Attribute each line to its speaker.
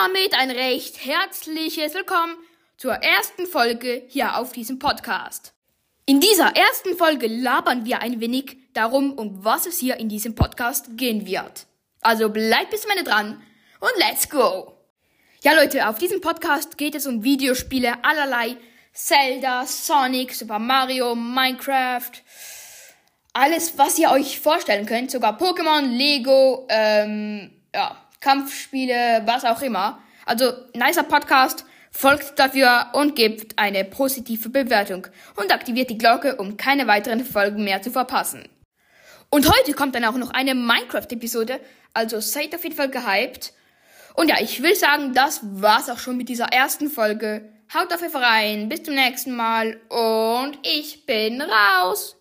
Speaker 1: damit ein recht herzliches Willkommen zur ersten Folge hier auf diesem Podcast. In dieser ersten Folge labern wir ein wenig darum, um was es hier in diesem Podcast gehen wird. Also bleibt bis zum Ende dran und let's go! Ja Leute, auf diesem Podcast geht es um Videospiele allerlei. Zelda, Sonic, Super Mario, Minecraft, alles, was ihr euch vorstellen könnt, sogar Pokémon, Lego, ähm, ja, Kampfspiele, was auch immer. Also, nicer Podcast. Folgt dafür und gebt eine positive Bewertung und aktiviert die Glocke, um keine weiteren Folgen mehr zu verpassen. Und heute kommt dann auch noch eine Minecraft-Episode, also seid auf jeden Fall gehypt. Und ja, ich will sagen, das war's auch schon mit dieser ersten Folge. Haut auf jeden Fall rein, bis zum nächsten Mal und ich bin raus.